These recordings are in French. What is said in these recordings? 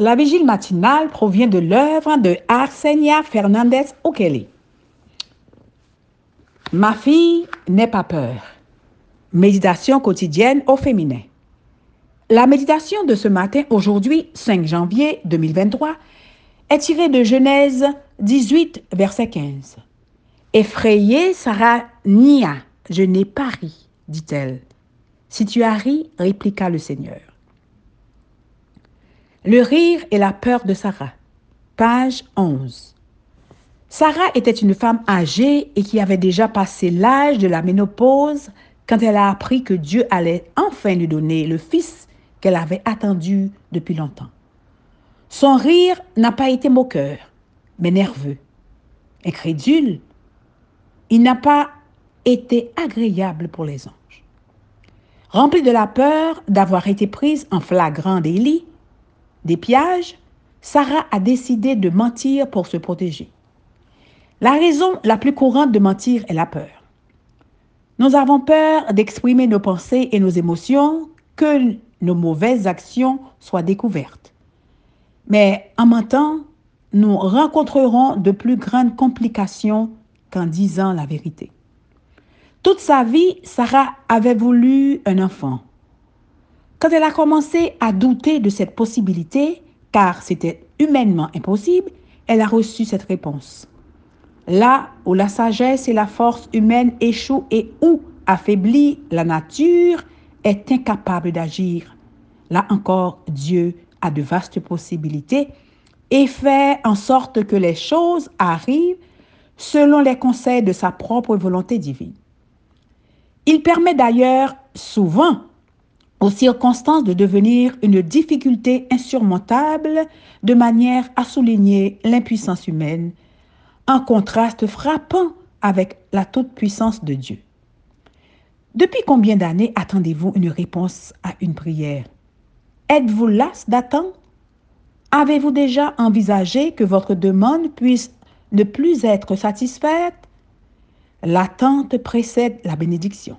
La vigile matinale provient de l'œuvre de Arsenia Fernandez Okele. Ma fille n'est pas peur. Méditation quotidienne au féminin. La méditation de ce matin, aujourd'hui, 5 janvier 2023, est tirée de Genèse 18, verset 15. Effrayée, Sarah nia. Je n'ai pas ri, dit-elle. Si tu as ri, répliqua le Seigneur. Le rire et la peur de Sarah. Page 11. Sarah était une femme âgée et qui avait déjà passé l'âge de la ménopause quand elle a appris que Dieu allait enfin lui donner le fils qu'elle avait attendu depuis longtemps. Son rire n'a pas été moqueur, mais nerveux. Incrédule, il n'a pas été agréable pour les anges. Remplie de la peur d'avoir été prise en flagrant délit, des pièges, Sarah a décidé de mentir pour se protéger. La raison la plus courante de mentir est la peur. Nous avons peur d'exprimer nos pensées et nos émotions, que nos mauvaises actions soient découvertes. Mais en mentant, nous rencontrerons de plus grandes complications qu'en disant la vérité. Toute sa vie, Sarah avait voulu un enfant. Quand elle a commencé à douter de cette possibilité, car c'était humainement impossible, elle a reçu cette réponse. Là où la sagesse et la force humaine échouent et où affaiblie la nature est incapable d'agir, là encore Dieu a de vastes possibilités et fait en sorte que les choses arrivent selon les conseils de sa propre volonté divine. Il permet d'ailleurs souvent aux circonstances de devenir une difficulté insurmontable de manière à souligner l'impuissance humaine, en contraste frappant avec la toute-puissance de Dieu. Depuis combien d'années attendez-vous une réponse à une prière? Êtes-vous las d'attendre? Avez-vous déjà envisagé que votre demande puisse ne plus être satisfaite? L'attente précède la bénédiction.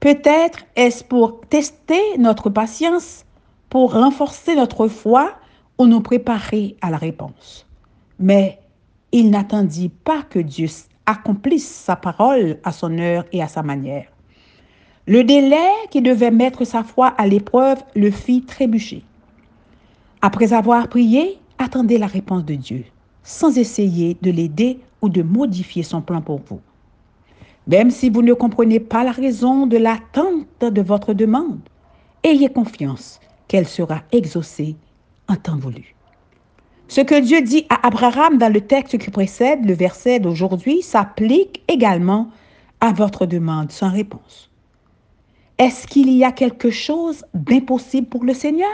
Peut-être est-ce pour tester notre patience, pour renforcer notre foi ou nous préparer à la réponse. Mais il n'attendit pas que Dieu accomplisse sa parole à son heure et à sa manière. Le délai qui devait mettre sa foi à l'épreuve le fit trébucher. Après avoir prié, attendez la réponse de Dieu, sans essayer de l'aider ou de modifier son plan pour vous. Même si vous ne comprenez pas la raison de l'attente de votre demande, ayez confiance qu'elle sera exaucée en temps voulu. Ce que Dieu dit à Abraham dans le texte qui précède le verset d'aujourd'hui s'applique également à votre demande sans réponse. Est-ce qu'il y a quelque chose d'impossible pour le Seigneur?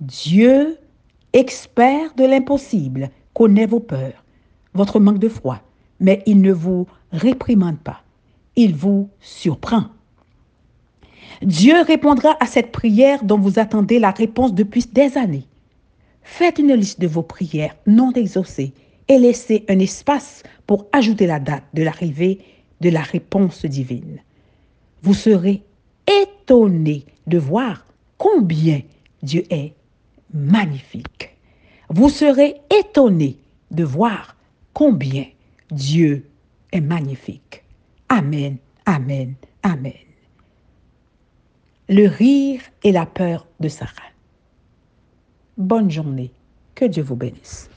Dieu, expert de l'impossible, connaît vos peurs, votre manque de foi, mais il ne vous réprimande pas. Il vous surprend. Dieu répondra à cette prière dont vous attendez la réponse depuis des années. Faites une liste de vos prières non exaucées et laissez un espace pour ajouter la date de l'arrivée de la réponse divine. Vous serez étonné de voir combien Dieu est magnifique. Vous serez étonné de voir combien Dieu est magnifique. Amen, amen, amen. Le rire et la peur de Sarah. Bonne journée. Que Dieu vous bénisse.